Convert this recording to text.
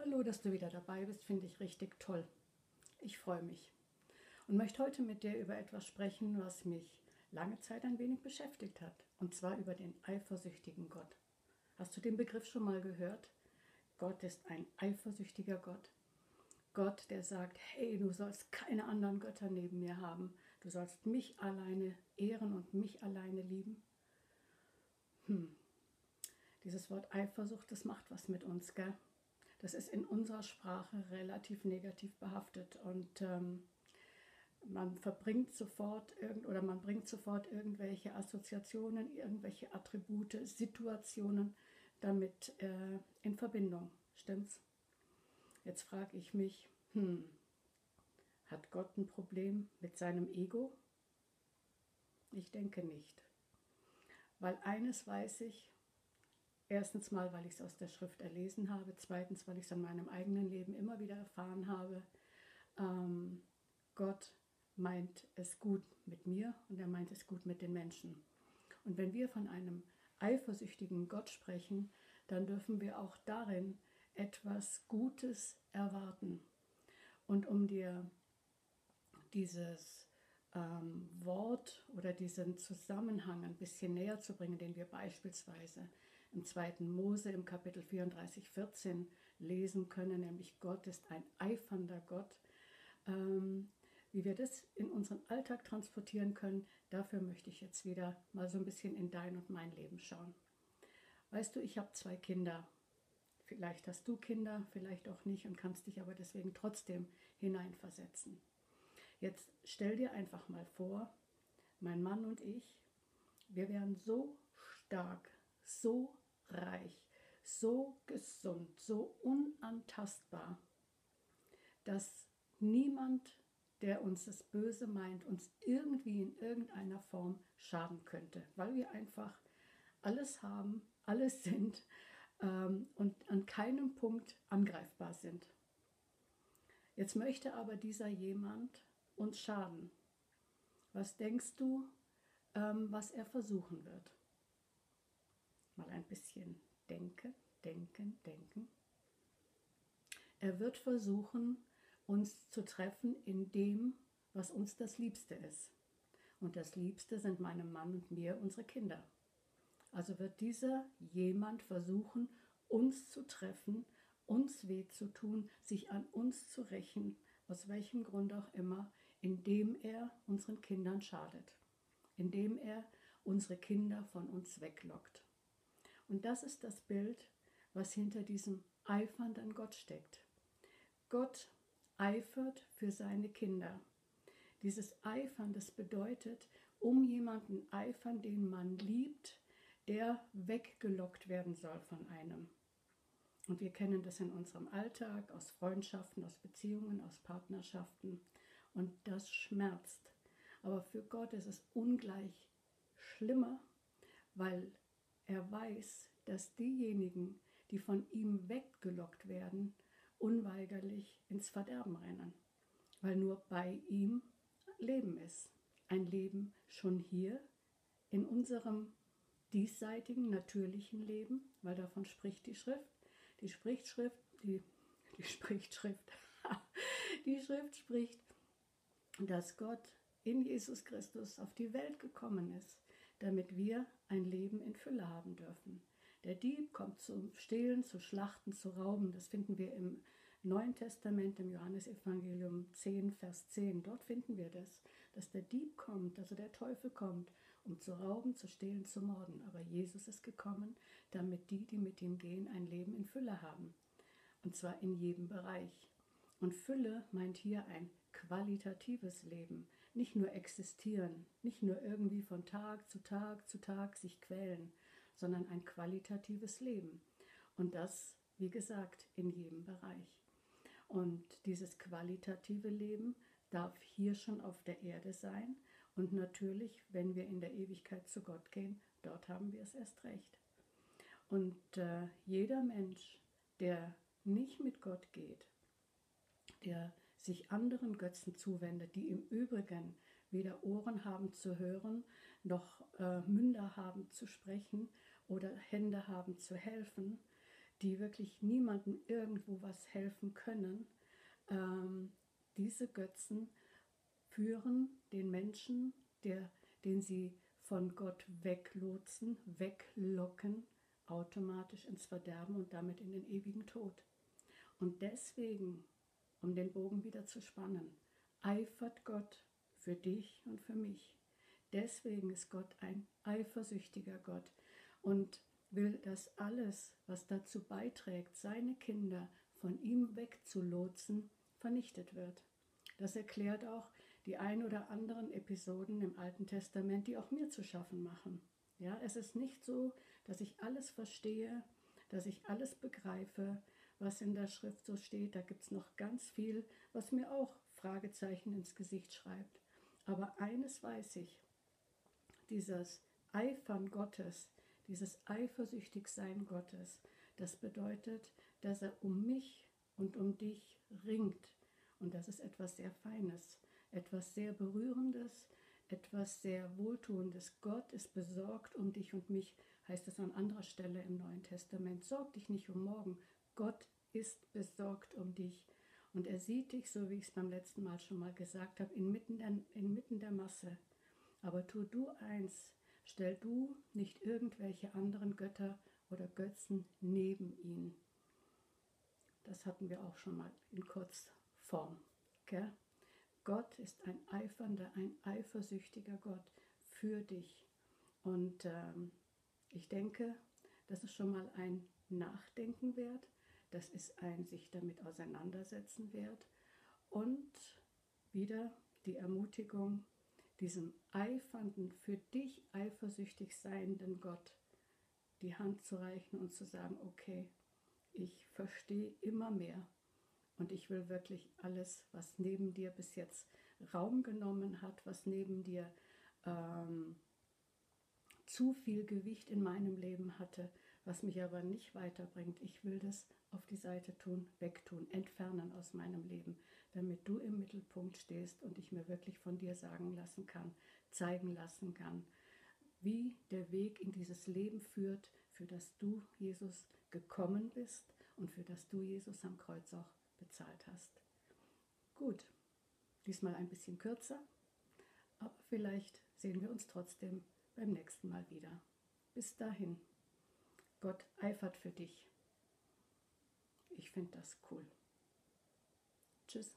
Hallo, dass du wieder dabei bist, finde ich richtig toll. Ich freue mich und möchte heute mit dir über etwas sprechen, was mich lange Zeit ein wenig beschäftigt hat, und zwar über den eifersüchtigen Gott. Hast du den Begriff schon mal gehört? Gott ist ein eifersüchtiger Gott. Gott, der sagt, hey, du sollst keine anderen Götter neben mir haben. Du sollst mich alleine ehren und mich alleine lieben. Hm. Dieses Wort Eifersucht, das macht was mit uns, gell? Das ist in unserer Sprache relativ negativ behaftet und ähm, man verbringt sofort irgend oder man bringt sofort irgendwelche Assoziationen, irgendwelche Attribute, Situationen damit äh, in Verbindung. Stimmt's? Jetzt frage ich mich, hm, hat Gott ein Problem mit seinem Ego? Ich denke nicht. Weil eines weiß ich, erstens mal, weil ich es aus der Schrift erlesen habe, zweitens, weil ich es in meinem eigenen Leben immer wieder erfahren habe, ähm, Gott meint es gut mit mir und er meint es gut mit den Menschen. Und wenn wir von einem eifersüchtigen Gott sprechen, dann dürfen wir auch darin etwas Gutes erwarten. Und um dir dieses ähm, Wort oder diesen Zusammenhang ein bisschen näher zu bringen, den wir beispielsweise im 2. Mose im Kapitel 34, 14 lesen können, nämlich Gott ist ein eifernder Gott. Ähm, wie wir das in unseren Alltag transportieren können, dafür möchte ich jetzt wieder mal so ein bisschen in dein und mein Leben schauen. Weißt du, ich habe zwei Kinder Vielleicht hast du Kinder, vielleicht auch nicht und kannst dich aber deswegen trotzdem hineinversetzen. Jetzt stell dir einfach mal vor, mein Mann und ich, wir wären so stark, so reich, so gesund, so unantastbar, dass niemand, der uns das Böse meint, uns irgendwie in irgendeiner Form schaden könnte, weil wir einfach alles haben, alles sind ähm, und an keinem Punkt angreifbar sind. Jetzt möchte aber dieser jemand uns schaden. Was denkst du, ähm, was er versuchen wird? Ein bisschen denken, denken, denken. Er wird versuchen, uns zu treffen in dem, was uns das Liebste ist. Und das Liebste sind meinem Mann und mir unsere Kinder. Also wird dieser jemand versuchen, uns zu treffen, uns weh zu tun, sich an uns zu rächen, aus welchem Grund auch immer, indem er unseren Kindern schadet, indem er unsere Kinder von uns weglockt. Und das ist das Bild, was hinter diesem eifernden Gott steckt. Gott eifert für seine Kinder. Dieses Eifern, das bedeutet, um jemanden eifern, den man liebt, der weggelockt werden soll von einem. Und wir kennen das in unserem Alltag, aus Freundschaften, aus Beziehungen, aus Partnerschaften. Und das schmerzt. Aber für Gott ist es ungleich schlimmer, weil er weiß, dass diejenigen, die von ihm weggelockt werden, unweigerlich ins Verderben rennen. Weil nur bei ihm Leben ist. Ein Leben schon hier in unserem diesseitigen, natürlichen Leben, weil davon spricht die Schrift. Die Sprichschrift, die, die Sprichschrift, die Schrift spricht, dass Gott in Jesus Christus auf die Welt gekommen ist, damit wir ein Leben in Fülle haben dürfen. Der Dieb kommt zum Stehlen, zu Schlachten, zu Rauben. Das finden wir im Neuen Testament, im Johannesevangelium 10, Vers 10. Dort finden wir das, dass der Dieb kommt, also der Teufel kommt, um zu rauben, zu stehlen, zu morden. Aber Jesus ist gekommen, damit die, die mit ihm gehen, ein Leben in Fülle haben. Und zwar in jedem Bereich. Und Fülle meint hier ein qualitatives Leben. Nicht nur existieren, nicht nur irgendwie von Tag zu Tag zu Tag sich quälen, sondern ein qualitatives Leben. Und das, wie gesagt, in jedem Bereich. Und dieses qualitative Leben darf hier schon auf der Erde sein, und natürlich, wenn wir in der Ewigkeit zu Gott gehen, dort haben wir es erst recht. Und äh, jeder Mensch, der nicht mit Gott geht, der sich anderen Götzen zuwendet, die im Übrigen weder Ohren haben zu hören, noch äh, Münder haben zu sprechen oder Hände haben zu helfen, die wirklich niemandem irgendwo was helfen können, ähm, diese Götzen führen den Menschen, der, den sie von Gott weglotsen, weglocken, automatisch ins Verderben und damit in den ewigen Tod. Und deswegen, um den Bogen wieder zu spannen, eifert Gott für dich und für mich. Deswegen ist Gott ein eifersüchtiger Gott und will, dass alles, was dazu beiträgt, seine Kinder von ihm wegzulotsen, vernichtet wird. Das erklärt auch die ein oder anderen Episoden im Alten Testament, die auch mir zu schaffen machen. Ja, es ist nicht so, dass ich alles verstehe, dass ich alles begreife, was in der Schrift so steht. Da gibt es noch ganz viel, was mir auch Fragezeichen ins Gesicht schreibt. Aber eines weiß ich, dieses Eifern Gottes, dieses Eifersüchtigsein Gottes, das bedeutet, dass er um mich und um dich ringt. Und das ist etwas sehr Feines, etwas sehr Berührendes, etwas sehr Wohltuendes. Gott ist besorgt um dich und mich, heißt es an anderer Stelle im Neuen Testament. Sorg dich nicht um morgen. Gott ist besorgt um dich. Und er sieht dich, so wie ich es beim letzten Mal schon mal gesagt habe, inmitten der, inmitten der Masse. Aber tu du eins, stell du nicht irgendwelche anderen Götter oder Götzen neben ihn. Das hatten wir auch schon mal in Kurzform. Gell? Gott ist ein eifernder, ein eifersüchtiger Gott für dich. Und ähm, ich denke, das ist schon mal ein Nachdenken wert, das ist ein sich damit auseinandersetzen wert. Und wieder die Ermutigung, diesem eifernden, für dich eifersüchtig seienden Gott die Hand zu reichen und zu sagen, okay, ich verstehe immer mehr, und ich will wirklich alles, was neben dir bis jetzt Raum genommen hat, was neben dir ähm, zu viel Gewicht in meinem Leben hatte, was mich aber nicht weiterbringt. Ich will das auf die Seite tun, wegtun, entfernen aus meinem Leben, damit du im Mittelpunkt stehst und ich mir wirklich von dir sagen lassen kann, zeigen lassen kann, wie der Weg in dieses Leben führt, für das du, Jesus, gekommen bist und für das du, Jesus, am Kreuz auch bezahlt hast. Gut, diesmal ein bisschen kürzer, aber vielleicht sehen wir uns trotzdem beim nächsten Mal wieder. Bis dahin, Gott eifert für dich. Ich finde das cool. Tschüss.